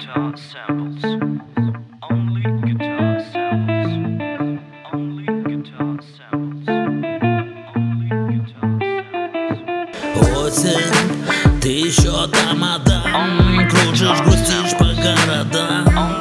guitar samples. Only guitar samples. Only guitar samples. Only guitar samples. Осень, ты еще там, а там Кружишь, грустишь по городам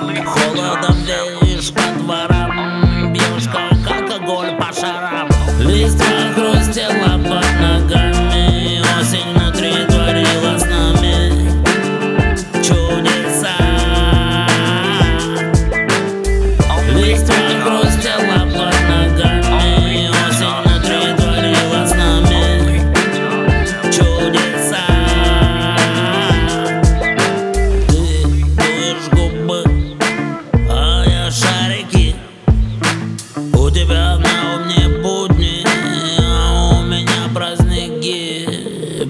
Губы, а я шарики У тебя на уме будни, а у меня праздники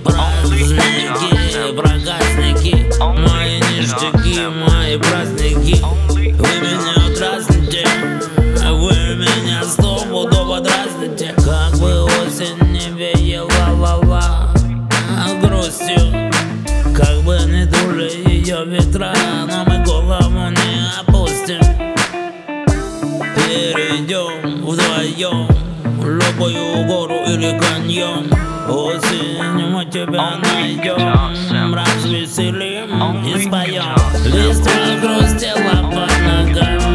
Праздники, проказники Мои ништяки, мои праздники. Вы меня дразните, вы меня стопудово дразните. Как бы осень не веяла ла-ла грустью Как бы не дули ее ветра Но опустим Перейдем вдвоем Любую гору или каньон. Осень мы тебя найдем. Развеселим и споем. Листва хрустела под ногами